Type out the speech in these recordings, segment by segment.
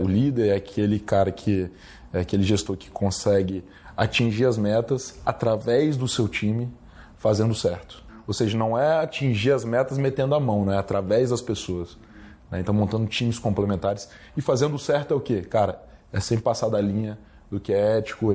O líder é aquele cara que é aquele gestor que consegue atingir as metas através do seu time fazendo certo. Ou seja, não é atingir as metas metendo a mão, né? através das pessoas. Né? Então, montando times complementares e fazendo certo é o quê? Cara, é sem passar da linha do que é ético.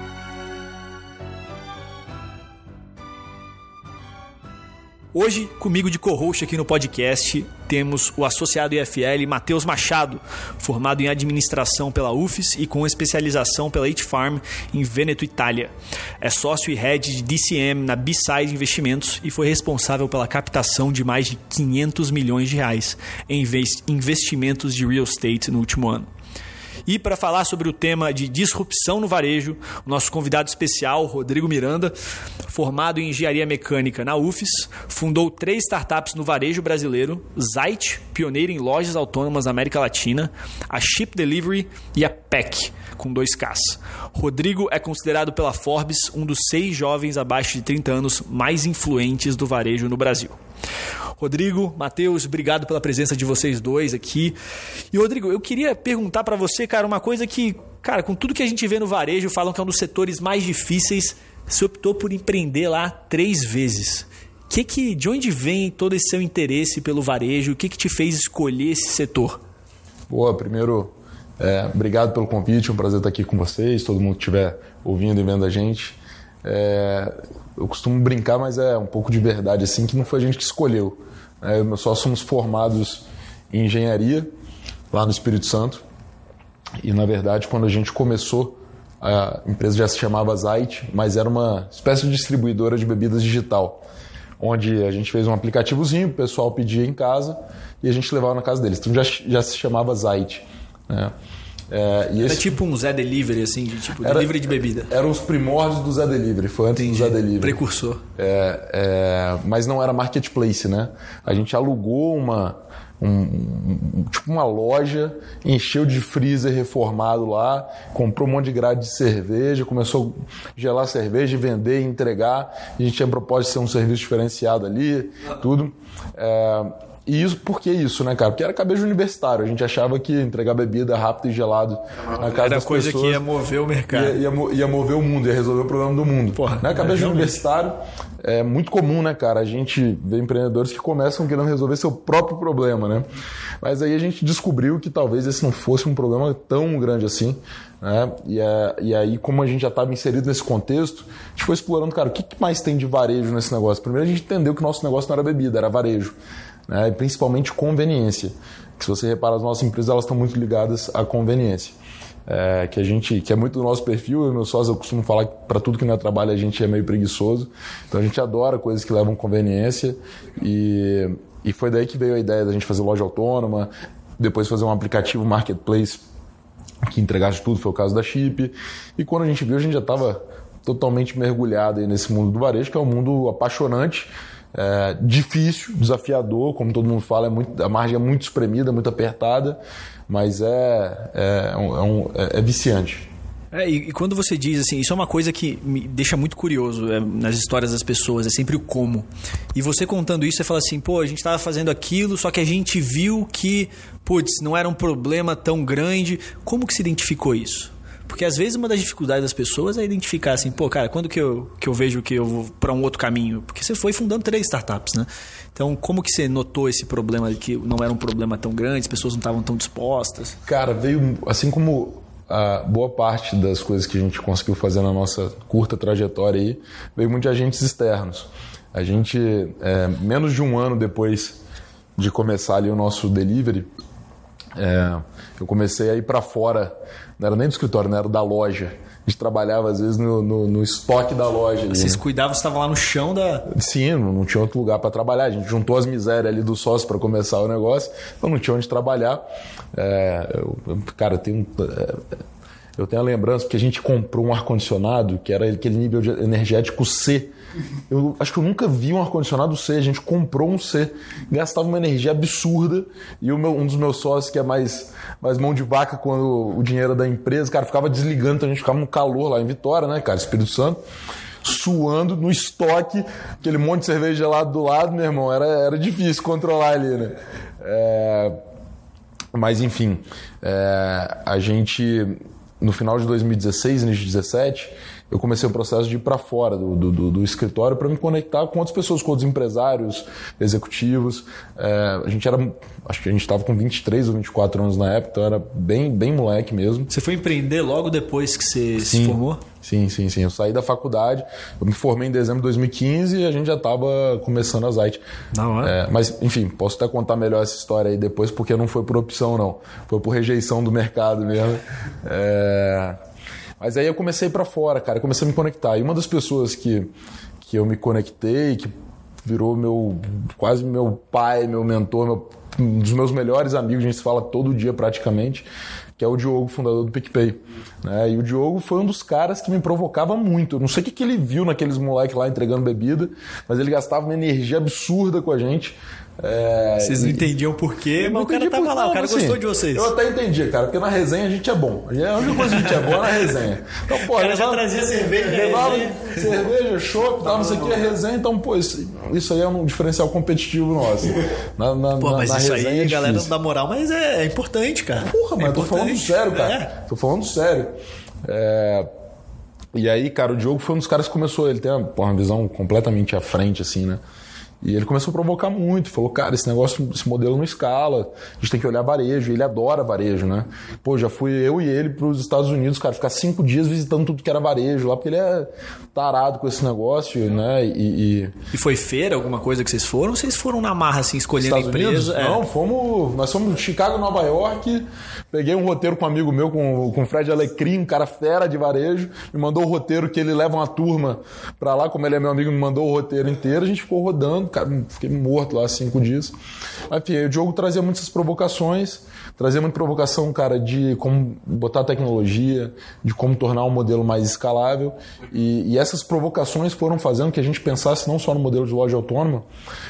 Hoje, comigo de co-host aqui no podcast, temos o associado IFL Matheus Machado, formado em administração pela UFES e com especialização pela H-Farm em Vêneto, Itália. É sócio e head de DCM na B-Side Investimentos e foi responsável pela captação de mais de 500 milhões de reais em investimentos de real estate no último ano. E para falar sobre o tema de disrupção no varejo, o nosso convidado especial, Rodrigo Miranda, formado em engenharia mecânica na UFES, fundou três startups no varejo brasileiro: Zite, pioneiro em lojas autônomas na América Latina, a Ship Delivery e a PEC, com dois Ks. Rodrigo é considerado pela Forbes um dos seis jovens abaixo de 30 anos mais influentes do varejo no Brasil. Rodrigo, Matheus, obrigado pela presença de vocês dois aqui. E Rodrigo, eu queria perguntar para você, cara, uma coisa que, cara, com tudo que a gente vê no varejo, falam que é um dos setores mais difíceis. Você optou por empreender lá três vezes. Que que, de onde vem todo esse seu interesse pelo varejo? O que, que te fez escolher esse setor? Boa, primeiro, é, obrigado pelo convite, é um prazer estar aqui com vocês, todo mundo que estiver ouvindo e vendo a gente. É, eu costumo brincar, mas é um pouco de verdade, assim, que não foi a gente que escolheu. É, nós só somos formados em engenharia lá no Espírito Santo. E na verdade, quando a gente começou, a empresa já se chamava Zite, mas era uma espécie de distribuidora de bebidas digital, onde a gente fez um aplicativozinho, o pessoal pedia em casa e a gente levava na casa deles. Então já, já se chamava Zite. Né? É, e esse... tipo um Zé Delivery, assim, de tipo era, delivery de bebida. Eram os primórdios do Zé Delivery, foi antes Entendi. do Zé Delivery. Precursor. É, é, mas não era marketplace, né? A gente alugou uma, um, um, tipo uma loja, encheu de freezer reformado lá, comprou um monte de grade de cerveja, começou a gelar cerveja, vender e entregar. A gente tinha propósito de ser um serviço diferenciado ali, tudo. É, e isso, por que isso, né, cara? Porque era cabeça universitário. A gente achava que entregar bebida rápido e gelado na casa era das coisa pessoas... que ia mover o mercado. Ia, ia, ia, mover o mundo, ia resolver o problema do mundo. Porra, né? Cabeça universitário é muito comum, né, cara? A gente vê empreendedores que começam querendo resolver seu próprio problema, né? Mas aí a gente descobriu que talvez esse não fosse um problema tão grande assim, né? E, é, e aí, como a gente já estava inserido nesse contexto, a gente foi explorando, cara, o que mais tem de varejo nesse negócio? Primeiro a gente entendeu que o nosso negócio não era bebida, era varejo né? e principalmente conveniência. Que se você repara, as nossas empresas elas estão muito ligadas à conveniência. É, que a gente que é muito do nosso perfil, eu meu sócio eu costumo falar que para tudo que não é trabalho a gente é meio preguiçoso, então a gente adora coisas que levam conveniência e, e foi daí que veio a ideia da gente fazer loja autônoma, depois fazer um aplicativo marketplace que entregasse tudo, foi o caso da Chip, e quando a gente viu a gente já estava totalmente mergulhado nesse mundo do varejo, que é um mundo apaixonante, é, difícil, desafiador, como todo mundo fala, é muito, a margem é muito espremida, muito apertada, mas é, é, é, um, é, é viciante. É, e, quando você diz assim, isso é uma coisa que me deixa muito curioso é, nas histórias das pessoas, é sempre o como. E você contando isso, você fala assim, pô, a gente estava fazendo aquilo, só que a gente viu que, putz, não era um problema tão grande. Como que se identificou isso? Porque às vezes uma das dificuldades das pessoas é identificar assim, pô, cara, quando que eu, que eu vejo que eu vou para um outro caminho? Porque você foi fundando três startups, né? Então, como que você notou esse problema que não era um problema tão grande, as pessoas não estavam tão dispostas? Cara, veio assim como a boa parte das coisas que a gente conseguiu fazer na nossa curta trajetória aí, veio muito de agentes externos. A gente, é, menos de um ano depois de começar ali o nosso delivery, é, eu comecei a ir para fora, não era nem do escritório, não era da loja. A gente trabalhava, às vezes, no, no, no estoque da loja. Ali, Vocês né? cuidavam, estavam lá no chão da. Sim, não, não tinha outro lugar para trabalhar. A gente juntou as misérias ali do sócio para começar o negócio, então não tinha onde trabalhar. É, eu, cara, eu tenho. É, eu tenho a lembrança que a gente comprou um ar-condicionado que era aquele nível energético C. Eu acho que eu nunca vi um ar-condicionado C. A gente comprou um C, gastava uma energia absurda. E meu, um dos meus sócios, que é mais, mais mão de vaca quando o dinheiro é da empresa, cara, ficava desligando, então a gente ficava no calor lá em Vitória, né, cara, Espírito Santo suando no estoque, aquele monte de cerveja gelado do lado, meu irmão, era, era difícil controlar ali, né? É, mas enfim, é, a gente no final de 2016, início de 2017, eu comecei o processo de ir para fora do, do, do escritório para me conectar com outras pessoas, com outros empresários, executivos. É, a gente era, acho que a gente estava com 23 ou 24 anos na época, então era bem, bem moleque mesmo. Você foi empreender logo depois que você sim, se formou? Sim, sim, sim. Eu saí da faculdade, eu me formei em dezembro de 2015 e a gente já estava começando a Zite. Não, é? é? Mas, enfim, posso até contar melhor essa história aí depois, porque não foi por opção, não. Foi por rejeição do mercado mesmo. É... Mas aí eu comecei para fora, cara, comecei a me conectar. E uma das pessoas que, que eu me conectei, que virou meu quase meu pai, meu mentor, meu, um dos meus melhores amigos, a gente se fala todo dia praticamente, que é o Diogo, fundador do PicPay. Né? E o Diogo foi um dos caras que me provocava muito. Eu não sei o que, que ele viu naqueles moleques lá entregando bebida, mas ele gastava uma energia absurda com a gente. É, vocês não e, entendiam por quê, mas o cara tava por, lá, o cara assim, gostou de vocês. Eu até entendi, cara, porque na resenha a gente é bom. A única coisa que a gente é bom é na resenha. Então, pô, o cara já trazia cerveja, levava cerveja, chopp, tal, não sei o que, a resenha. Então, pô, isso, isso aí é um diferencial competitivo nosso. Na, na, pô, mas na, isso resenha aí, é a galera não dá moral, mas é, é importante, cara. Porra, mas é eu tô falando sério, cara. É. Tô falando sério. É... E aí, cara, o Diogo foi um dos caras que começou. Ele tem uma, uma visão completamente à frente, assim, né? E ele começou a provocar muito, falou, cara, esse negócio, esse modelo não escala, a gente tem que olhar varejo, ele adora varejo, né? Pô, já fui eu e ele para os Estados Unidos, cara, ficar cinco dias visitando tudo que era varejo lá, porque ele é tarado com esse negócio, né? E, e... e foi feira, alguma coisa que vocês foram? Ou vocês foram na marra, assim, escolhendo Estados a empresa? Unidos? Não, fomos, nós fomos de Chicago, Nova York, peguei um roteiro com um amigo meu, com, com o Fred Alecrim, um cara fera de varejo, me mandou o roteiro que ele leva uma turma para lá, como ele é meu amigo, me mandou o roteiro inteiro, a gente ficou rodando, cara, fiquei morto lá cinco dias. Enfim, o Diogo trazia muitas provocações, trazia muita provocação, cara, de como botar tecnologia, de como tornar um modelo mais escalável. E, e, essas provocações foram fazendo que a gente pensasse não só no modelo de loja autônoma,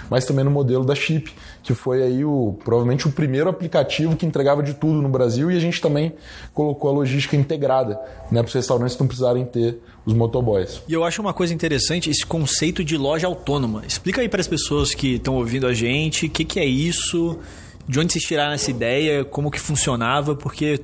mas também no modelo da Chip, que foi aí o provavelmente o primeiro aplicativo que entregava de tudo no Brasil e a gente também colocou a logística integrada, né, para os restaurantes não precisarem ter os motoboys. E eu acho uma coisa interessante esse conceito de loja autônoma. Explica aí para as pessoas que estão ouvindo a gente, o que, que é isso, de onde vocês tiraram essa ideia, como que funcionava, porque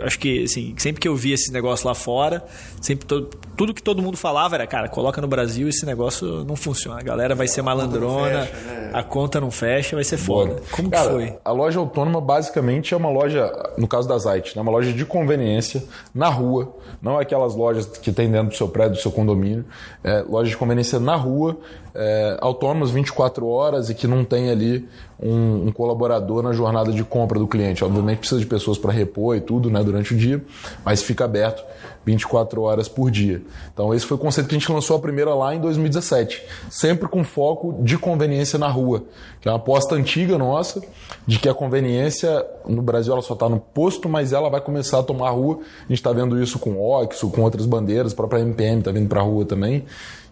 acho que assim, sempre que eu via esse negócio lá fora, sempre todo, tudo que todo mundo falava era, cara, coloca no Brasil esse negócio não funciona. A galera vai ser malandrona, a conta não fecha, né? a conta não fecha vai ser foda. Boa. Como cara, que foi? A loja autônoma basicamente é uma loja, no caso da Zite, né, uma loja de conveniência na rua, não é aquelas lojas que tem dentro do seu prédio, do seu condomínio, é loja de conveniência na rua, é, autônomas 24 horas e que não tem ali um, um, colaborador na jornada de compra do cliente. Obviamente precisa de pessoas para repor e tudo né, durante o dia, mas fica aberto 24 horas por dia. Então esse foi o conceito que a gente lançou a primeira lá em 2017, sempre com foco de conveniência na rua, que é uma aposta antiga nossa de que a conveniência no Brasil ela só está no posto, mas ela vai começar a tomar a rua. A gente está vendo isso com Oxo, com outras bandeiras, a própria MPM está vindo para a rua também.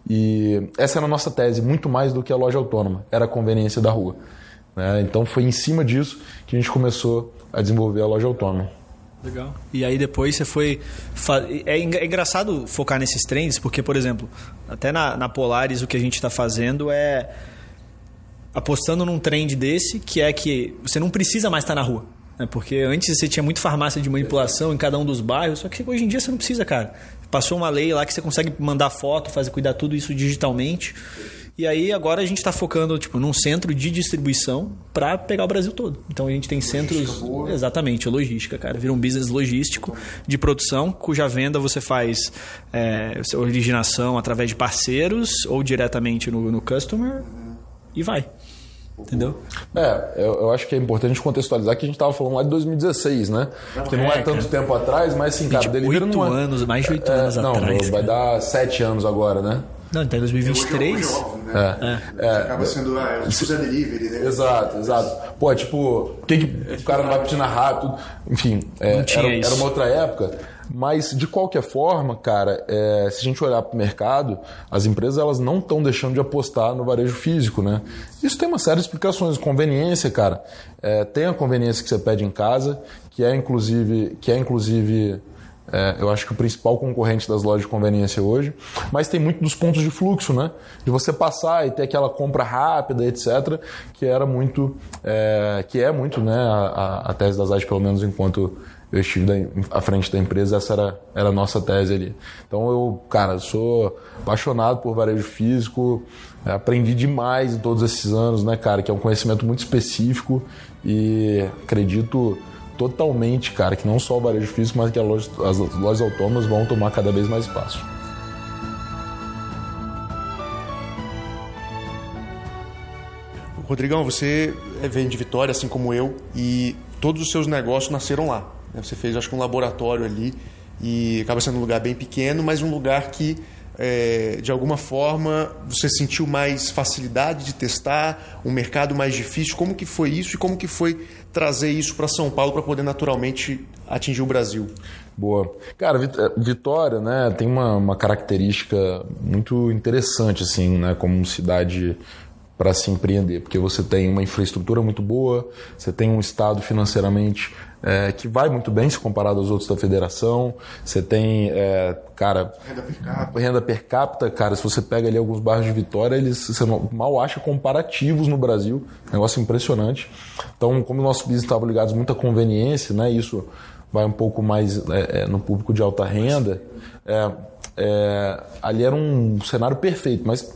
E essa era a nossa tese, muito mais do que a loja autônoma, era a conveniência da rua. Né? Então foi em cima disso que a gente começou a desenvolver a loja autônoma. Legal. E aí depois você foi. É, é engraçado focar nesses trends, porque, por exemplo, até na, na Polaris o que a gente está fazendo é apostando num trend desse, que é que você não precisa mais estar na rua. Né? Porque antes você tinha muito farmácia de manipulação em cada um dos bairros, só que hoje em dia você não precisa, cara. Passou uma lei lá que você consegue mandar foto, fazer cuidar tudo isso digitalmente. E aí agora a gente está focando tipo num centro de distribuição para pegar o Brasil todo. Então a gente tem logística centros boa. exatamente logística, cara, vira um business logístico de produção cuja venda você faz é, originação através de parceiros ou diretamente no, no customer e vai. Entendeu? É, eu, eu, acho que é importante contextualizar que a gente estava falando lá de 2016, né? Que não é, é tanto cara. tempo atrás, mas assim, cara, Delivery não é... anos, mais de oito é, anos não, atrás. Não, vai cara. dar sete anos agora, né? Não, então em 2023. Hoje, hoje é né? é. é. Acaba sendo ah, é, Zé Delivery, né? Exato, exato. Pô, tipo, por que, que o cara não vai pedir na rápido? Enfim, é, era, era, uma outra época. Mas, de qualquer forma, cara, é, se a gente olhar para o mercado, as empresas elas não estão deixando de apostar no varejo físico, né? Isso tem uma série de explicações. Conveniência, cara. É, tem a conveniência que você pede em casa, que é inclusive, que é inclusive é, eu acho que o principal concorrente das lojas de conveniência hoje, mas tem muito dos pontos de fluxo, né? De você passar e ter aquela compra rápida, etc., que era muito, é, que é muito, né? A, a tese das AIS, pelo menos enquanto eu estive da, à frente da empresa, essa era, era a nossa tese ali. Então eu, cara, sou apaixonado por varejo físico, é, aprendi demais em todos esses anos, né, cara? Que é um conhecimento muito específico e acredito totalmente, cara, que não só o varejo físico, mas que loja, as lojas autônomas vão tomar cada vez mais espaço. Rodrigão, você vem de Vitória, assim como eu, e todos os seus negócios nasceram lá. Né? Você fez, acho que, um laboratório ali, e acaba sendo um lugar bem pequeno, mas um lugar que é, de alguma forma você sentiu mais facilidade de testar, um mercado mais difícil? Como que foi isso e como que foi trazer isso para São Paulo para poder naturalmente atingir o Brasil? Boa. Cara, eh, Vitória né, tem uma, uma característica muito interessante assim, né, como cidade para se empreender, porque você tem uma infraestrutura muito boa, você tem um estado financeiramente é, que vai muito bem se comparado aos outros da federação. Você tem, é, cara. Renda per capita. Renda per capita, cara, se você pega ali alguns bairros de Vitória, eles você mal acha comparativos no Brasil. Negócio impressionante. Então, como o nosso business estava ligado muito à conveniência, né? Isso vai um pouco mais é, é no público de alta renda. É, é, ali era um cenário perfeito, mas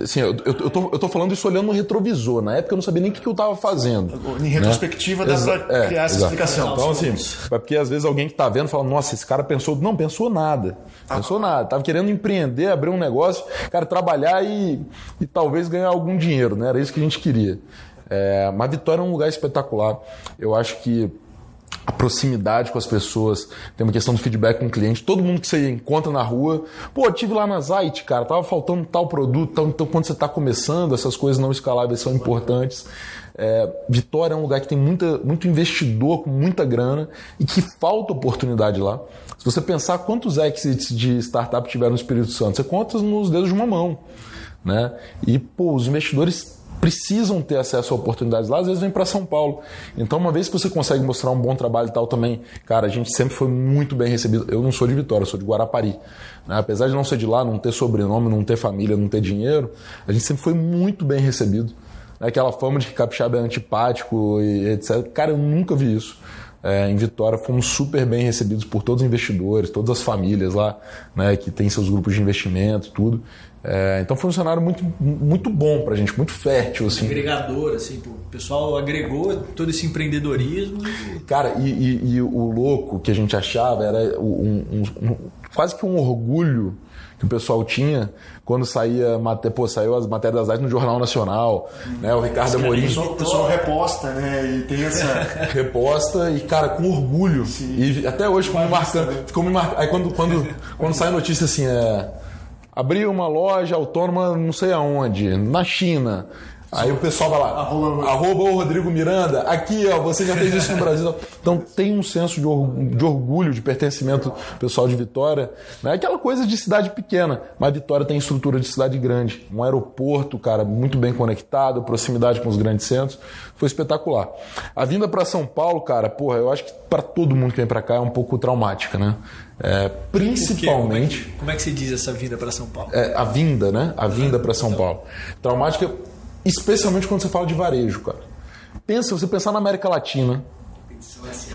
Assim, eu, eu, eu, tô, eu tô falando isso olhando no retrovisor. Na época eu não sabia nem o que, que eu estava fazendo. Em né? retrospectiva né? dá para é, criar essa exato. explicação. Então, assim, é porque às vezes alguém que está vendo fala, nossa, esse cara pensou. Não, pensou nada. Ah, pensou nada. Tava querendo empreender, abrir um negócio, cara, trabalhar e, e talvez ganhar algum dinheiro, né? Era isso que a gente queria. É, mas Vitória é um lugar espetacular. Eu acho que a proximidade com as pessoas, tem uma questão do feedback com o cliente. Todo mundo que você encontra na rua, pô, tive lá na Zite, cara, tava faltando tal produto, tal, então quando você está começando, essas coisas não escaláveis são importantes. É, Vitória é um lugar que tem muita, muito investidor com muita grana e que falta oportunidade lá. Se você pensar quantos exits de startup tiveram no Espírito Santo, você conta nos dedos de uma mão. Né? E pô, os investidores precisam ter acesso a oportunidades lá, às vezes vem para São Paulo. Então, uma vez que você consegue mostrar um bom trabalho e tal também, cara, a gente sempre foi muito bem recebido. Eu não sou de Vitória, sou de Guarapari. Né? Apesar de não ser de lá, não ter sobrenome, não ter família, não ter dinheiro, a gente sempre foi muito bem recebido. Aquela fama de que capixaba é antipático e etc. Cara, eu nunca vi isso. É, em Vitória fomos super bem recebidos por todos os investidores, todas as famílias lá, né, que tem seus grupos de investimento, tudo. É, então foi um cenário muito, muito bom pra gente, muito fértil. Assim. Agregador, assim, o pessoal agregou todo esse empreendedorismo. Cara, e, e, e o louco que a gente achava era um, um, um, quase que um orgulho que o pessoal tinha quando saía, pô, saiu as matérias das artes no Jornal Nacional, né? O Ricardo Amorim. O pessoal reposta, né? E tem essa. reposta e, cara, com orgulho. Sim. E até hoje ficou me marcando. Né? Ficou me marcando. Aí quando, quando, quando sai a notícia assim, é abriu uma loja autônoma não sei aonde, na China. Aí o pessoal vai lá, arroba, arroba o Rodrigo Miranda, aqui ó, você já fez isso no Brasil. Então tem um senso de, orgulho, de, orgulho, de pertencimento pessoal de Vitória. Não é aquela coisa de cidade pequena, mas Vitória tem estrutura de cidade grande. Um aeroporto, cara, muito bem conectado, proximidade com os grandes centros. Foi espetacular. A vinda para São Paulo, cara, porra, eu acho que para todo mundo que vem para cá é um pouco traumática, né? É, principalmente. Como é, que, como é, que, se diz essa vinda para São Paulo? É, a vinda, né? A vinda para São Paulo. Traumática Especialmente quando você fala de varejo, cara. Pensa, você pensar na América Latina,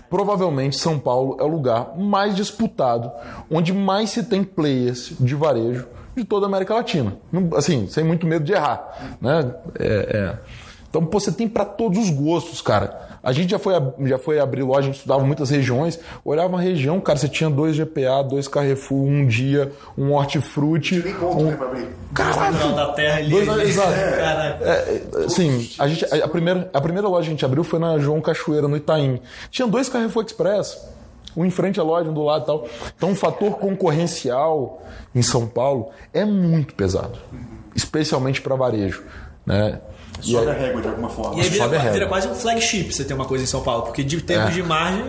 provavelmente São Paulo é o lugar mais disputado, onde mais se tem players de varejo de toda a América Latina. Assim, sem muito medo de errar. Né? É, é. Então, pô, você tem para todos os gostos, cara. A gente já foi, já foi abrir loja, a gente estudava muitas regiões, olhava uma região, cara, você tinha dois GPA, dois Carrefour, um dia, um hortifruti. Um... né, pra abrir. Caraca! da terra ali. Dois, exato. Caraca. É, assim, a, gente, a, primeira, a primeira loja que a gente abriu foi na João Cachoeira, no Itaim. Tinha dois Carrefour Express, um em frente à loja, um do lado e tal. Então, o fator concorrencial em São Paulo é muito pesado, especialmente para varejo. Né? E Sobe aí, a régua de alguma forma. E aí vira, vira quase um flagship você ter uma coisa em São Paulo, porque de termos é. de margem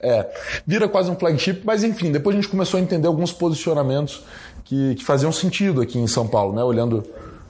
é, vira quase um flagship, mas enfim, depois a gente começou a entender alguns posicionamentos que, que faziam sentido aqui em São Paulo, né? Olhando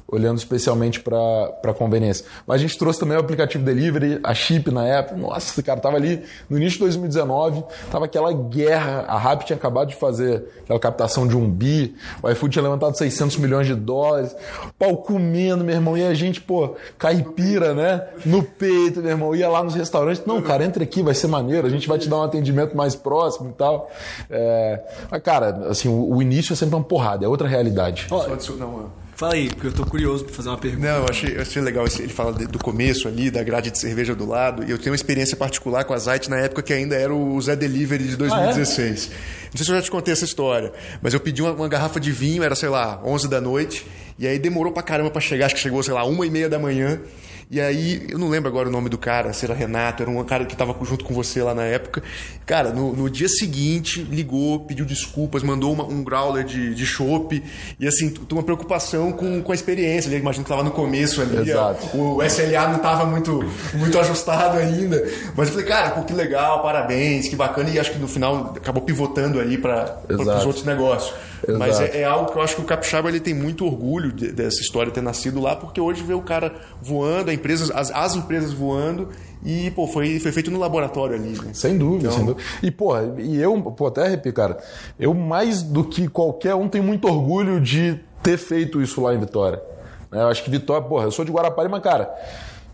olhando especialmente para conveniência. Mas a gente trouxe também o aplicativo delivery, a Chip na época. Nossa, cara, tava ali no início de 2019, tava aquela guerra. A Rappi tinha acabado de fazer aquela captação de um bi, o iFood tinha levantado 600 milhões de dólares, pau comendo, meu irmão, e a gente, pô, caipira, né? No peito, meu irmão, ia lá nos restaurantes. Não, cara, entra aqui, vai ser maneiro, a gente vai te dar um atendimento mais próximo e tal. É... Mas, cara, assim, o, o início é sempre uma porrada, é outra realidade. Só adicionar uma Fala aí, porque eu tô curioso pra fazer uma pergunta. Não, eu achei, eu achei legal. Ele fala do começo ali, da grade de cerveja do lado. E eu tenho uma experiência particular com a Zait na época que ainda era o Zé Delivery de 2016. Ah, é? Não sei se eu já te contei essa história, mas eu pedi uma, uma, garrafa de vinho, era, sei lá, 11 da noite. E aí demorou pra caramba pra chegar, acho que chegou, sei lá, uma e meia da manhã. E aí, eu não lembro agora o nome do cara, se era Renato, era um cara que estava junto com você lá na época. Cara, no, no dia seguinte, ligou, pediu desculpas, mandou uma, um growler de, de chopp. E assim, uma preocupação com, com a experiência. Ele imagino que estava no começo ali. Exato. O SLA não estava muito, muito ajustado ainda. Mas eu falei, cara, pô, que legal, parabéns, que bacana. E acho que no final acabou pivotando ali para os outros negócios. Exato. Mas é, é, algo que eu acho que o Capixaba ele tem muito orgulho de, dessa história ter nascido lá, porque hoje vê o cara voando, empresa, as, as empresas voando e, pô, foi, foi feito no laboratório ali. Né? Sem dúvida, então... sem dúvida. E, pô, e eu, pô, até arrepio, cara, eu mais do que qualquer um tenho muito orgulho de ter feito isso lá em Vitória. Eu acho que Vitória, porra, eu sou de Guarapari, mas, cara,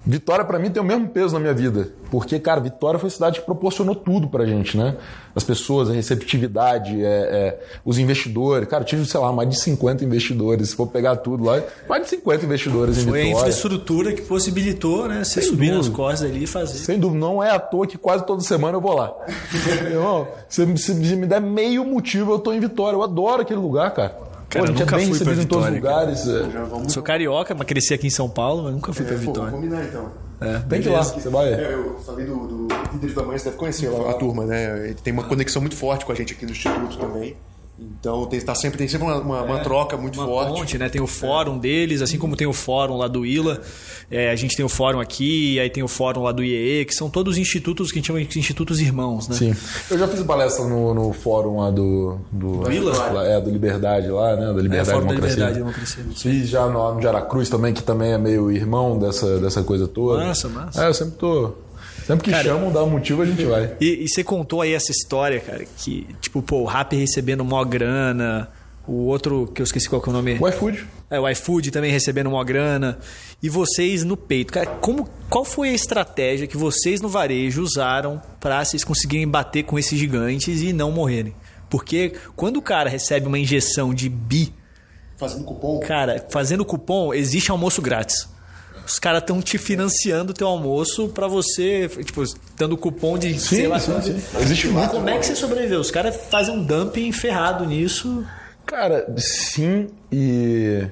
Vitória para mim tem o mesmo peso na minha vida, porque cara, Vitória foi a cidade que proporcionou tudo pra gente, né? As pessoas, a receptividade, é, é, os investidores. Cara, eu tive, sei lá, mais de 50 investidores. Se for pegar tudo lá, mais de 50 investidores em foi Vitória. Foi a infraestrutura que possibilitou, né? Você subir dúvida. nas costas ali e fazer. Sem dúvida, não é à toa que quase toda semana eu vou lá. Irmão, se, se me der meio motivo, eu tô em Vitória. Eu adoro aquele lugar, cara. Cara, Pô, a gente é bem recebido em todos os lugares. É. Sou carioca, mas cresci aqui em São Paulo, mas nunca fui é, pra Vitória. Vamos combinar então. É, tem que ir lá, você vai. É, eu falei do, do líder da manhã, você deve conhecer a, a turma, né? Ele tem uma conexão muito forte com a gente aqui no Instituto também. Então tem, tá sempre, tem sempre uma, uma, uma é, troca muito uma forte. Ponte, né? Tem o fórum deles, assim como tem o fórum lá do ILA, é, a gente tem o fórum aqui, aí tem o fórum lá do IEE, que são todos institutos que a gente chama de institutos irmãos, né? Sim. Eu já fiz palestra no, no fórum lá do. Do, do ILA? É, do Liberdade lá, né? Da Liberdade é, fórum da Liberdade e Democracia. Fiz já no, no Aracruz também, que também é meio irmão dessa, dessa coisa toda. Massa, massa. É, eu sempre tô Sempre que cara, chamam, dá um motivo, a gente vai. E, e, você contou aí essa história, cara, que, tipo, pô, o Rap recebendo mó grana, o outro, que eu esqueci qual que é o nome. O iFood. É, o iFood também recebendo mó grana. E vocês no peito. Cara, como, qual foi a estratégia que vocês no varejo usaram para vocês conseguirem bater com esses gigantes e não morrerem? Porque quando o cara recebe uma injeção de bi. Fazendo cupom? Cara, fazendo cupom, existe almoço grátis os caras estão te financiando o teu almoço para você, tipo, dando cupom de sim, sei lá, sim, sim. Existe muito. Como é que você sobreviveu? Os caras fazem um dumping ferrado nisso. Cara, sim, e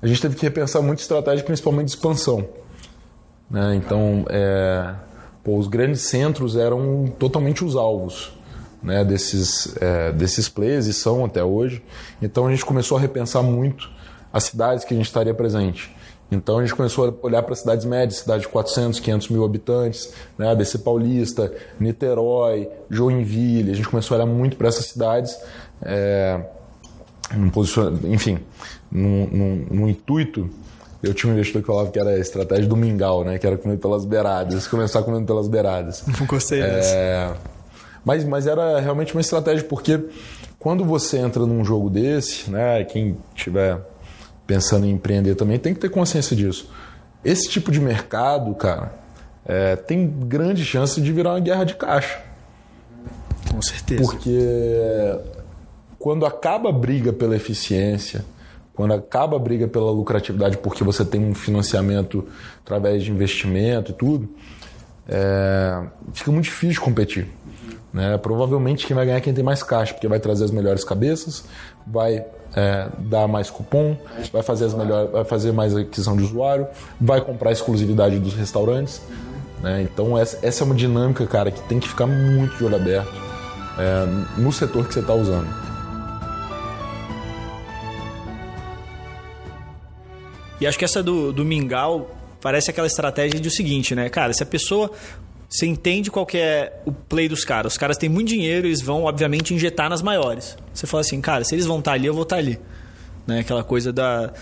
a gente teve que repensar muito estratégia, principalmente de expansão. Né? Então, é, pô, os grandes centros eram totalmente os alvos né, desses, é, desses players e são até hoje. Então a gente começou a repensar muito as cidades que a gente estaria presente. Então a gente começou a olhar para cidades médias, cidades de 400, 500 mil habitantes, né? ABC Paulista, Niterói, Joinville. A gente começou a olhar muito para essas cidades, é, enfim, num, num, num, intuito. Eu tinha um investidor que falava que era a estratégia do mingau, né? que era comer pelas beiradas, começar comendo pelas beiradas. Não gostei é, Mas, mas era realmente uma estratégia, porque quando você entra num jogo desse, né? quem tiver pensando em empreender também tem que ter consciência disso. Esse tipo de mercado, cara, é, tem grande chance de virar uma guerra de caixa. Com certeza. Porque quando acaba a briga pela eficiência, quando acaba a briga pela lucratividade porque você tem um financiamento através de investimento e tudo, é, fica muito difícil competir. Né? Provavelmente quem vai ganhar é quem tem mais caixa, porque vai trazer as melhores cabeças, vai é, dar mais cupom, vai fazer, as melhores, vai fazer mais aquisição de usuário, vai comprar a exclusividade dos restaurantes. Né? Então essa, essa é uma dinâmica, cara, que tem que ficar muito de olho aberto é, no setor que você está usando. E acho que essa do, do Mingau parece aquela estratégia de o seguinte, né? Cara, se a pessoa. Você entende qual que é o play dos caras. Os caras têm muito dinheiro, eles vão, obviamente, injetar nas maiores. Você fala assim, cara, se eles vão estar ali, eu vou estar ali. Né? Aquela coisa da,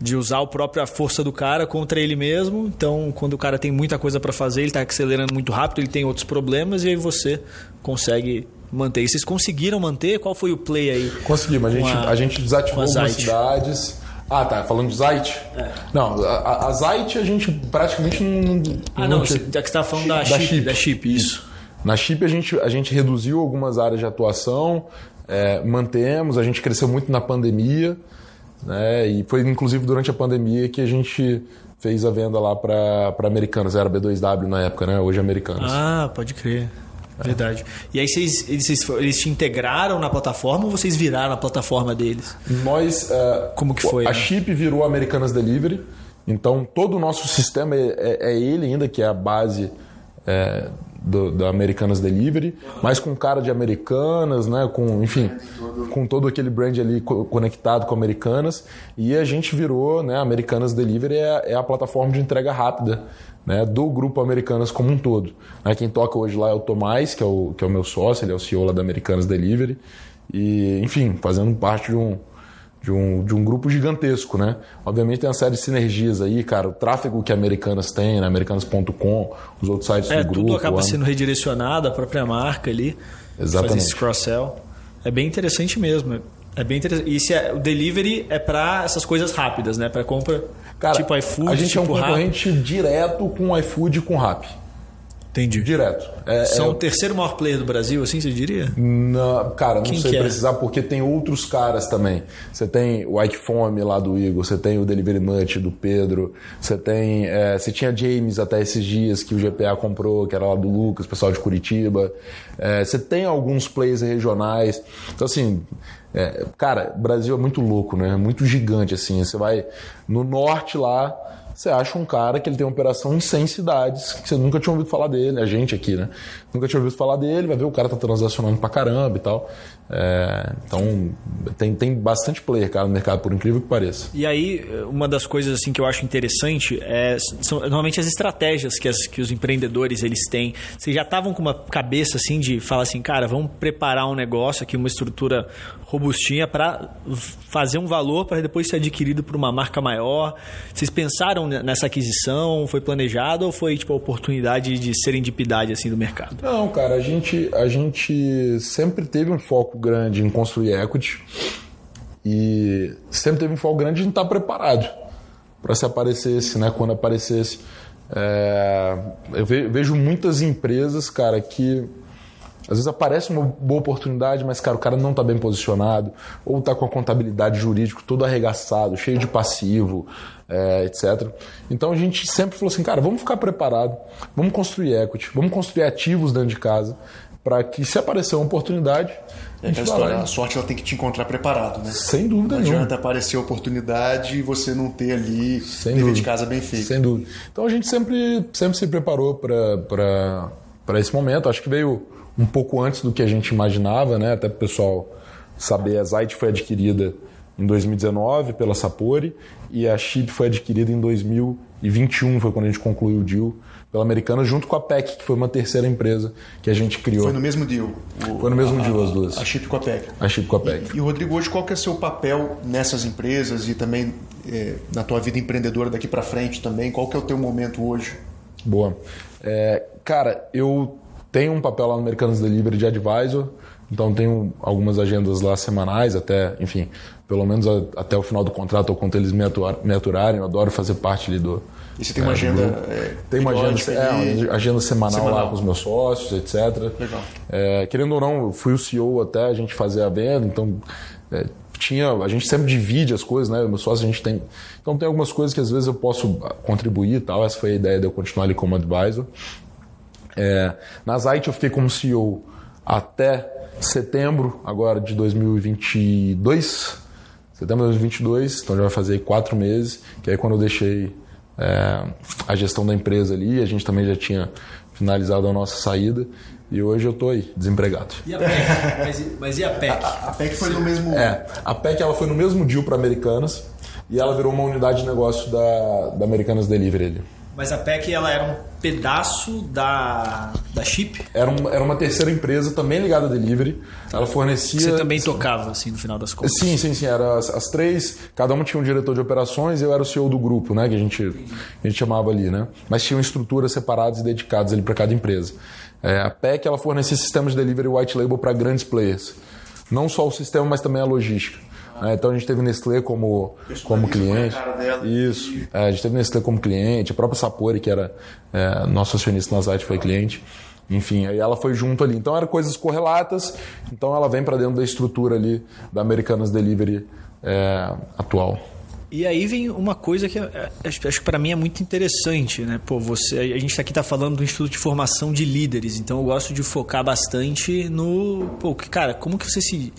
de usar a própria força do cara contra ele mesmo. Então, quando o cara tem muita coisa para fazer, ele está acelerando muito rápido, ele tem outros problemas, e aí você consegue manter. E vocês conseguiram manter? Qual foi o play aí? Conseguimos. A gente, a, a gente desativou algumas cidades ah, tá. Falando de Zite? É. Não, a, a Zite a gente praticamente não. Ah, não, você é está falando da, da chip, Da chip, isso. Na chip a gente, a gente reduziu algumas áreas de atuação, é, mantemos, a gente cresceu muito na pandemia, né? E foi inclusive durante a pandemia que a gente fez a venda lá para Americanas, era B2W na época, né? Hoje é Americanas. Ah, pode crer. Verdade. E aí vocês, eles, eles te integraram na plataforma ou vocês viraram a plataforma deles? Nós. Uh, Como que foi? A né? Chip virou Americanas Delivery. Então todo o nosso sistema é, é, é ele ainda, que é a base é, do, da Americanas Delivery, mas com cara de Americanas, né? Com, enfim, com todo aquele brand ali conectado com Americanas. E a gente virou, né? Americanas Delivery é, é a plataforma de entrega rápida né, do grupo Americanas como um todo. Né, quem toca hoje lá é o Tomás, que é o, que é o meu sócio, ele é o CEO lá da Americanas Delivery. E, enfim, fazendo parte de um, de um, de um grupo gigantesco, né? Obviamente tem uma série de sinergias aí, cara. O tráfego que a Americanas tem, né? Americanas.com, os outros sites é, do grupo. Tudo acaba sendo redirecionado, a própria marca ali. Exatamente. Fazer esse cross-sell. É bem interessante mesmo. É bem interessante. E se é, o delivery é para essas coisas rápidas, né? Para compra Cara, tipo iFood, A gente tipo é um tipo concorrente direto com o iFood e com o Rappi. Entendi. Direto. É, São é... o terceiro maior player do Brasil, assim você diria? Não, cara, não Quem sei é? precisar, porque tem outros caras também. Você tem o Ike Fome lá do Igor, você tem o Delivery Much do Pedro, você tem. É, você tinha James até esses dias que o GPA comprou, que era lá do Lucas, pessoal de Curitiba. É, você tem alguns players regionais. Então, assim. É, cara, o Brasil é muito louco, né? É muito gigante, assim. Você vai no norte lá, você acha um cara que ele tem uma operação em 100 cidades, que você nunca tinha ouvido falar dele, a gente aqui, né? Nunca tinha ouvido falar dele, vai ver o cara tá transacionando pra caramba e tal. É, então, tem, tem bastante player, cara, no mercado, por incrível que pareça. E aí, uma das coisas assim que eu acho interessante é, são normalmente as estratégias que, as, que os empreendedores eles têm. Vocês já estavam com uma cabeça assim de falar assim, cara, vamos preparar um negócio aqui, uma estrutura robustinha para fazer um valor para depois ser adquirido por uma marca maior. Vocês pensaram nessa aquisição? Foi planejado ou foi tipo a oportunidade de serendipidade assim do mercado? Não, cara, a gente, a gente sempre teve um foco grande em construir equity e sempre teve um foco grande em estar preparado para se aparecesse, né? Quando aparecesse. É, eu vejo muitas empresas, cara, que às vezes aparece uma boa oportunidade, mas, cara, o cara não está bem posicionado, ou está com a contabilidade jurídica todo arregaçado, cheio de passivo, é, etc. Então a gente sempre falou assim, cara, vamos ficar preparado, vamos construir equity, vamos construir ativos dentro de casa, para que se aparecer uma oportunidade. É a, história, a sorte ela tem que te encontrar preparado, né? Sem dúvida Não nenhuma. adianta aparecer a oportunidade e você não ter ali Sem dever dúvida. de casa bem feito. Sem dúvida. Então a gente sempre, sempre se preparou para esse momento. Acho que veio um pouco antes do que a gente imaginava, né? Até para o pessoal saber, a Zite foi adquirida em 2019 pela Sapori e a Chip foi adquirida em 2021, foi quando a gente concluiu o deal pela Americana, junto com a PEC, que foi uma terceira empresa que a gente criou. Foi no mesmo deal? O, foi no mesmo a, deal as duas. A Chip com a PEC. A Chip com a PEC. E, e Rodrigo, hoje qual que é o seu papel nessas empresas e também é, na tua vida empreendedora daqui para frente também? Qual que é o teu momento hoje? Boa. É, cara, eu tenho um papel lá no Americanos Delivery de advisor, então tenho algumas agendas lá semanais, até, enfim, pelo menos a, até o final do contrato ou quando eles me, atuar, me aturarem, eu adoro fazer parte ali do. E você tem uma é, agenda. É, tem uma agenda, é, uma agenda semanal, semanal, lá com os meus sócios, etc. Legal. É, querendo ou não, eu fui o CEO até a gente fazer a venda, então é, tinha, a gente sempre divide as coisas, né? Meu sócio a gente tem. Então tem algumas coisas que às vezes eu posso contribuir e tal. Essa foi a ideia de eu continuar ali como advisor. É, na Zite eu fiquei como CEO até setembro agora de 2022. Setembro de 2022, então já vai fazer quatro meses, que aí quando eu deixei é, a gestão da empresa ali, a gente também já tinha finalizado a nossa saída. E hoje eu estou aí, desempregado. E a PEC? mas, mas, e a PEC? A, a PEC foi no mesmo. É, a PEC ela foi no mesmo deal para Americanas e ela virou uma unidade de negócio da, da Americanas Delivery ali. Mas a PEC ela era um pedaço da, da Chip? Era uma, era uma terceira empresa também ligada a delivery. Ela fornecia. Você também tocava, assim, no final das contas? Sim, sim, sim. Era as, as, três, cada uma tinha um diretor de operações e eu era o CEO do grupo, né? Que a gente, a gente chamava ali, né? Mas tinham estruturas separadas e dedicadas ali para cada empresa. É, a PEC ela fornecia sistemas de delivery white label para grandes players. Não só o sistema, mas também a logística. É, então a gente teve Nestlé como, como cliente. Isso. É, a gente teve Nestlé como cliente, a própria Sapori, que era é, nosso acionista na Zite, foi cliente. Enfim, aí ela foi junto ali. Então eram coisas correlatas, então ela vem para dentro da estrutura ali da Americanas Delivery é, atual. E aí vem uma coisa que acho, acho que para mim é muito interessante, né? Pô, você, a gente aqui está falando do Instituto de Formação de Líderes, então eu gosto de focar bastante no, pô, cara, como que você se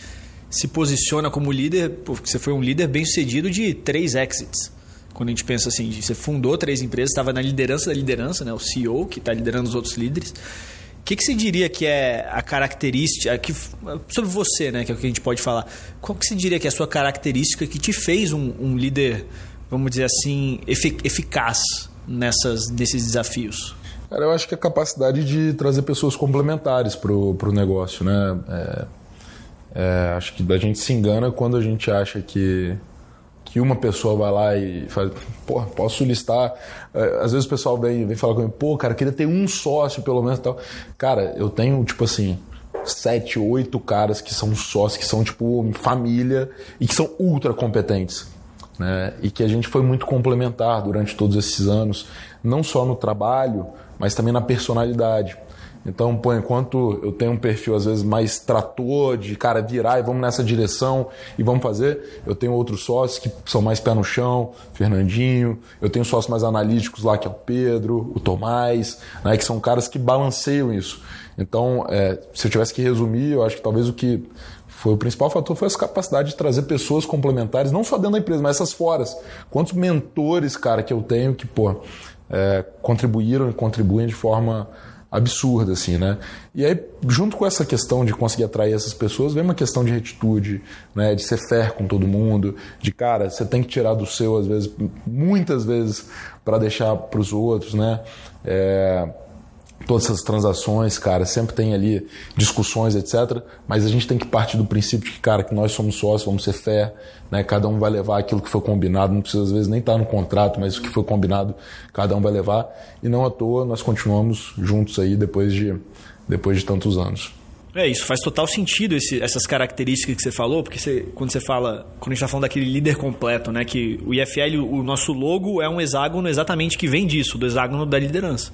se posiciona como líder, porque você foi um líder bem sucedido de três exits. Quando a gente pensa assim, você fundou três empresas, estava na liderança da liderança, né? o CEO que está liderando os outros líderes. O que, que você diria que é a característica, que, sobre você, né, que é o que a gente pode falar, qual que você diria que é a sua característica que te fez um, um líder, vamos dizer assim, eficaz nessas, nesses desafios? Cara, eu acho que a capacidade de trazer pessoas complementares para o negócio, né? É é, acho que a gente se engana quando a gente acha que, que uma pessoa vai lá e faz, pô, posso listar. É, às vezes o pessoal vem, vem falar comigo, pô, cara, queria ter um sócio pelo menos tal. Cara, eu tenho, tipo assim, sete, oito caras que são sócios, que são, tipo, família e que são ultra competentes. Né? E que a gente foi muito complementar durante todos esses anos, não só no trabalho, mas também na personalidade. Então, pô, enquanto eu tenho um perfil às vezes mais trator, de cara virar e vamos nessa direção e vamos fazer, eu tenho outros sócios que são mais pé no chão, Fernandinho, eu tenho sócios mais analíticos lá, que é o Pedro, o Tomás, né, que são caras que balanceiam isso. Então, é, se eu tivesse que resumir, eu acho que talvez o que foi o principal fator foi essa capacidade de trazer pessoas complementares, não só dentro da empresa, mas essas fora. Quantos mentores, cara, que eu tenho que, pô, é, contribuíram e contribuem de forma absurda, assim, né? E aí, junto com essa questão de conseguir atrair essas pessoas, vem uma questão de retitude, né? De ser fair com todo mundo, de cara, você tem que tirar do seu, às vezes, muitas vezes, para deixar para os outros, né? É, todas essas transações, cara, sempre tem ali discussões, etc. Mas a gente tem que partir do princípio de que, cara, que nós somos sócios, vamos ser fé, né? Cada um vai levar aquilo que foi combinado, não precisa às vezes nem estar no contrato, mas o que foi combinado, cada um vai levar. E não à toa nós continuamos juntos aí depois de, depois de tantos anos. É, isso faz total sentido, esse, essas características que você falou, porque você, quando você fala, quando a gente está falando daquele líder completo, né? Que o IFL, o nosso logo é um hexágono exatamente que vem disso, do hexágono da liderança.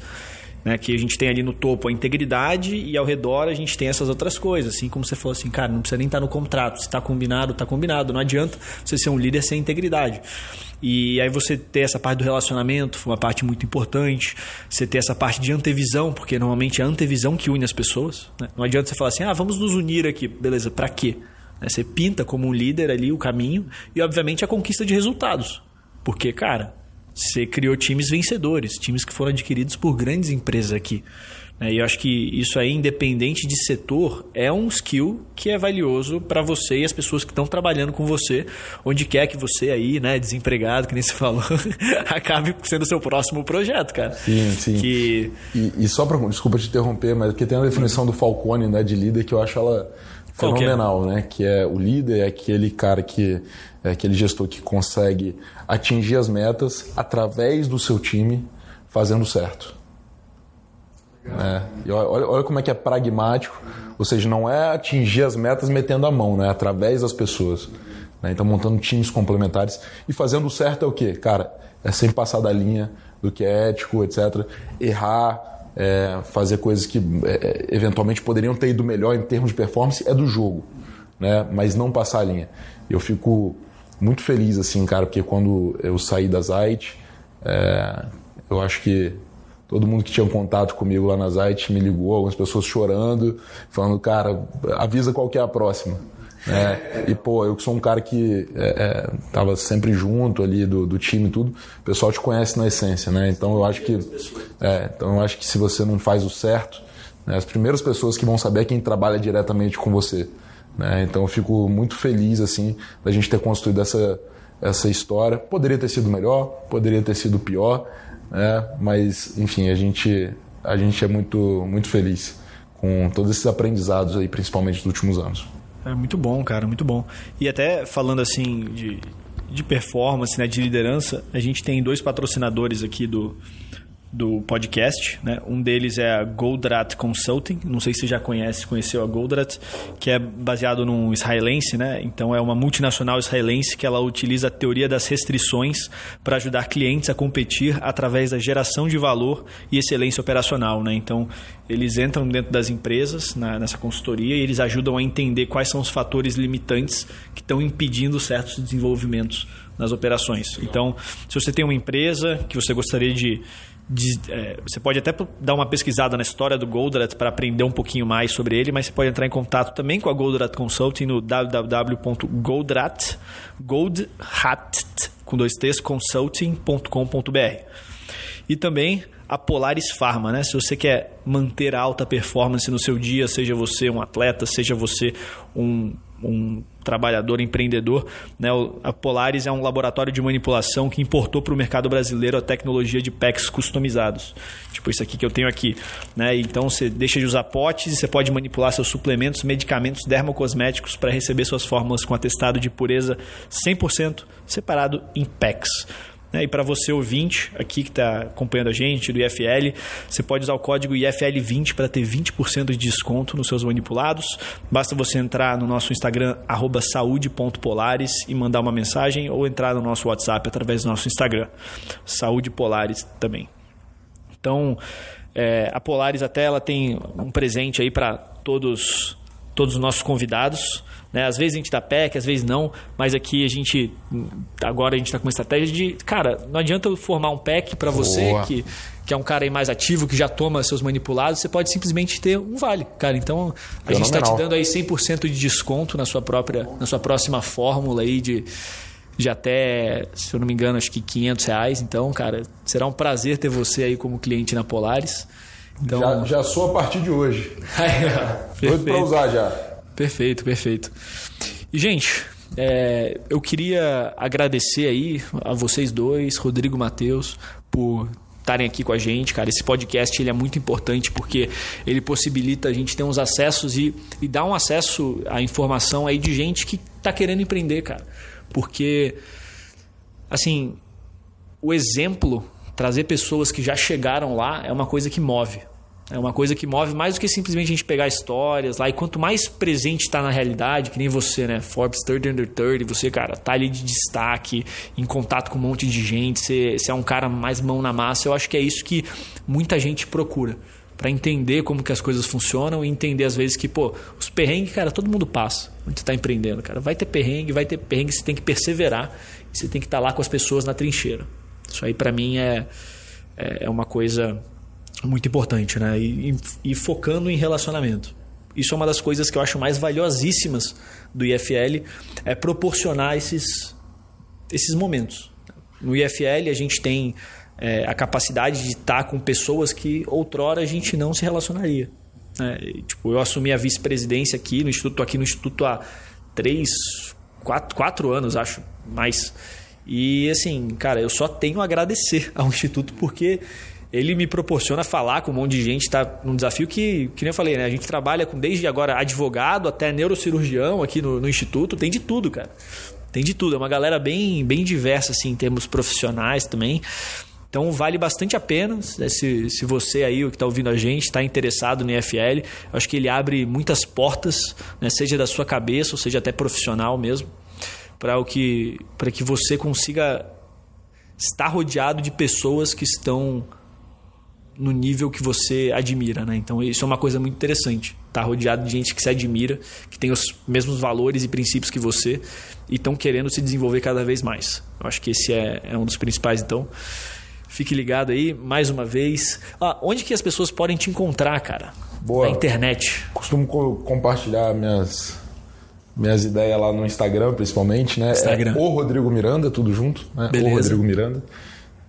Né, que a gente tem ali no topo a integridade e ao redor a gente tem essas outras coisas. Assim como você falou assim, cara, não precisa nem estar no contrato. Se está combinado, está combinado. Não adianta você ser um líder sem integridade. E aí você ter essa parte do relacionamento, foi uma parte muito importante. Você ter essa parte de antevisão, porque normalmente é a antevisão que une as pessoas. Né? Não adianta você falar assim, ah, vamos nos unir aqui. Beleza, para quê? Né, você pinta como um líder ali o caminho e, obviamente, a conquista de resultados. Porque, cara, você criou times vencedores, times que foram adquiridos por grandes empresas aqui. Né? E eu acho que isso aí, independente de setor, é um skill que é valioso para você e as pessoas que estão trabalhando com você, onde quer que você aí, né, desempregado, que nem se falou, acabe sendo o seu próximo projeto, cara. Sim, sim. Que... E, e só para, desculpa te interromper, mas porque tem a definição do Falcone, né, de líder, que eu acho ela fenomenal, né? Que é o líder é aquele cara que é aquele gestor que consegue atingir as metas através do seu time fazendo certo. É, e olha, olha, como é que é pragmático, ou seja, não é atingir as metas metendo a mão, né? Através das pessoas. Né? Então montando times complementares e fazendo certo é o quê? Cara, é sem passar da linha do que é ético, etc. Errar, é, fazer coisas que é, eventualmente poderiam ter ido melhor em termos de performance é do jogo. né? Mas não passar a linha. Eu fico muito feliz, assim, cara, porque quando eu saí da Zait, é, eu acho que todo mundo que tinha contato comigo lá na Zait me ligou, algumas pessoas chorando, falando, cara, avisa qual que é a próxima. É, e, pô, eu que sou um cara que é, é, tava sempre junto ali do, do time e tudo, o pessoal te conhece na essência, né? Então eu acho que. É, então eu acho que se você não faz o certo, né, as primeiras pessoas que vão saber é quem trabalha diretamente com você. Né? Então eu fico muito feliz assim da gente ter construído essa, essa história. Poderia ter sido melhor, poderia ter sido pior, né? mas enfim, a gente, a gente é muito, muito feliz com todos esses aprendizados aí, principalmente dos últimos anos. É muito bom, cara, muito bom. E até falando assim de, de performance, né, de liderança, a gente tem dois patrocinadores aqui do, do podcast, né? Um deles é a Goldrat Consulting, não sei se você já conhece, conheceu a Goldrat, que é baseado num israelense, né? Então é uma multinacional israelense que ela utiliza a teoria das restrições para ajudar clientes a competir através da geração de valor e excelência operacional, né? Então eles entram dentro das empresas na, nessa consultoria e eles ajudam a entender quais são os fatores limitantes que estão impedindo certos desenvolvimentos nas operações. Então, se você tem uma empresa que você gostaria de de, é, você pode até dar uma pesquisada na história do Goldrat para aprender um pouquinho mais sobre ele, mas você pode entrar em contato também com a Goldrat Consulting no www.goldrat goldhat com dois t's consulting.com.br. E também a Polaris Pharma, né? Se você quer manter alta performance no seu dia, seja você um atleta, seja você um um trabalhador empreendedor. Né? A Polaris é um laboratório de manipulação que importou para o mercado brasileiro a tecnologia de packs customizados. Tipo isso aqui que eu tenho aqui. Né? Então você deixa de usar potes e você pode manipular seus suplementos, medicamentos dermocosméticos para receber suas fórmulas com atestado de pureza 100% separado em packs. Né? E para você ouvinte aqui que está acompanhando a gente do IFL, você pode usar o código IFL20 para ter 20% de desconto nos seus manipulados. Basta você entrar no nosso Instagram @saúde.polares e mandar uma mensagem ou entrar no nosso WhatsApp através do nosso Instagram Saúde Polares também. Então, é, a Polaris até ela tem um presente aí para todos todos os nossos convidados. Né? Às vezes a gente dá PEC, às vezes não, mas aqui a gente. Agora a gente está com uma estratégia de. Cara, não adianta eu formar um PEC para você, que, que é um cara aí mais ativo, que já toma seus manipulados, você pode simplesmente ter um vale. Cara, então a gente está te dando aí 100% de desconto na sua própria, na sua próxima fórmula aí de de até, se eu não me engano, acho que 500 reais. Então, cara, será um prazer ter você aí como cliente na Polaris. Então... Já, já sou a partir de hoje. Doido para usar já. Perfeito, perfeito. E, gente, é, eu queria agradecer aí a vocês dois, Rodrigo e Matheus, por estarem aqui com a gente, cara. Esse podcast ele é muito importante porque ele possibilita a gente ter uns acessos e, e dar um acesso à informação aí de gente que está querendo empreender, cara. Porque, assim, o exemplo, trazer pessoas que já chegaram lá é uma coisa que move. É uma coisa que move mais do que simplesmente a gente pegar histórias lá. E quanto mais presente está na realidade, que nem você, né? Forbes 30 under 30, você, cara, tá ali de destaque, em contato com um monte de gente, você, você é um cara mais mão na massa. Eu acho que é isso que muita gente procura. para entender como que as coisas funcionam e entender às vezes que, pô, os perrengues, cara, todo mundo passa onde você está empreendendo, cara. Vai ter perrengue, vai ter perrengue, você tem que perseverar. Você tem que estar tá lá com as pessoas na trincheira. Isso aí para mim é, é, é uma coisa muito importante, né? E, e, focando em relacionamento. Isso é uma das coisas que eu acho mais valiosíssimas do IFL, é proporcionar esses, esses momentos. No IFL a gente tem é, a capacidade de estar com pessoas que outrora a gente não se relacionaria. Né? tipo, eu assumi a vice-presidência aqui no Instituto, aqui no Instituto há três, quatro, quatro anos, acho, mais. E assim, cara, eu só tenho a agradecer ao Instituto porque ele me proporciona falar com um monte de gente, tá num desafio que, que nem eu falei, né? A gente trabalha com desde agora advogado até neurocirurgião aqui no, no instituto, tem de tudo, cara. Tem de tudo, é uma galera bem, bem diversa assim, em termos profissionais também. Então vale bastante a pena, né? se, se você aí, o que está ouvindo a gente, está interessado no IFL, acho que ele abre muitas portas, né? seja da sua cabeça, ou seja até profissional mesmo, para que, que você consiga estar rodeado de pessoas que estão no nível que você admira, né? Então isso é uma coisa muito interessante. Tá rodeado de gente que se admira, que tem os mesmos valores e princípios que você e estão querendo se desenvolver cada vez mais. Eu acho que esse é, é um dos principais. Então, fique ligado aí mais uma vez. Ah, onde que as pessoas podem te encontrar, cara? Boa. Na internet. Costumo co compartilhar minhas minhas ideias lá no Instagram, principalmente, né? Instagram. É o Rodrigo Miranda, tudo junto, né? Beleza. O Rodrigo Miranda.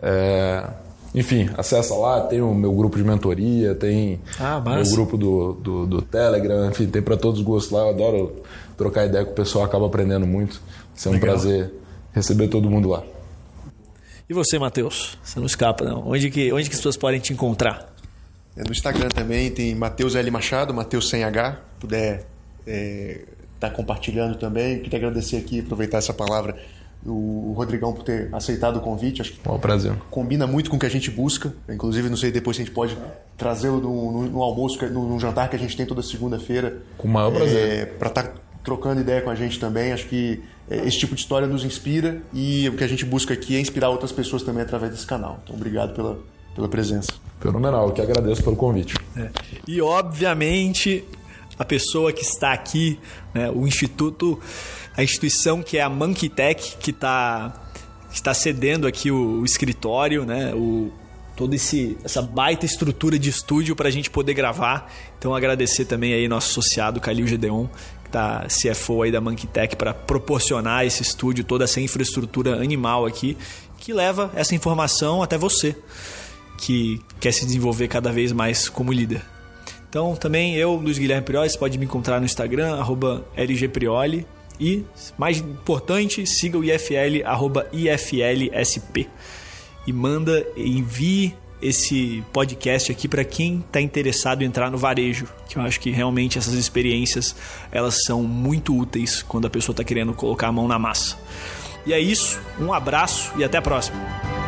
É, enfim, acessa lá, tem o meu grupo de mentoria, tem Ah, o grupo do, do, do Telegram, enfim, tem para todos os gostos lá. Eu adoro trocar ideia com o pessoal, acaba aprendendo muito. Isso é um Legal. prazer receber todo mundo lá. E você, Matheus? Você não escapa, não. Onde que, onde que as pessoas podem te encontrar? É, No Instagram também tem Matheus L. Machado, Matheus sem H. Puder estar compartilhando também. Queria agradecer aqui, aproveitar essa palavra, o Rodrigão por ter aceitado o convite. Acho que É um prazer. combina muito com o que a gente busca. Inclusive, não sei depois se a gente pode trazê-lo no, no- no almoço, que- no, no jantar que a gente tem toda segunda-feira. Com o maior prazer. para estar trocando ideia com a gente também. Acho que é, esse tipo de história nos inspira e o que a gente busca aqui é inspirar outras pessoas também através desse canal. Então, obrigado pela, pela presença. Fenomenal, eu que agradeço pelo convite. E obviamente a pessoa que está aqui, né, o instituto, a instituição que é a Monkey Tech, que está está cedendo aqui o, o escritório, né, o toda essa baita estrutura de estúdio para a gente poder gravar. Então agradecer também aí nosso associado Calil Gedeon, que tá CFO aí da Monkey Tech para proporcionar esse estúdio, toda essa infraestrutura animal aqui, que leva essa informação até você que quer se desenvolver cada vez mais como líder. Então, também eu, Luiz Guilherme Prioli, você pode me encontrar no Instagram, arroba LGPrioli. E, mais importante, siga o IFL, arroba IFLSP. E manda, envie esse podcast aqui para quem está interessado em entrar no varejo, que eu acho que realmente essas experiências elas são muito úteis quando a pessoa está querendo colocar a mão na massa. E é isso, um abraço e até a próxima.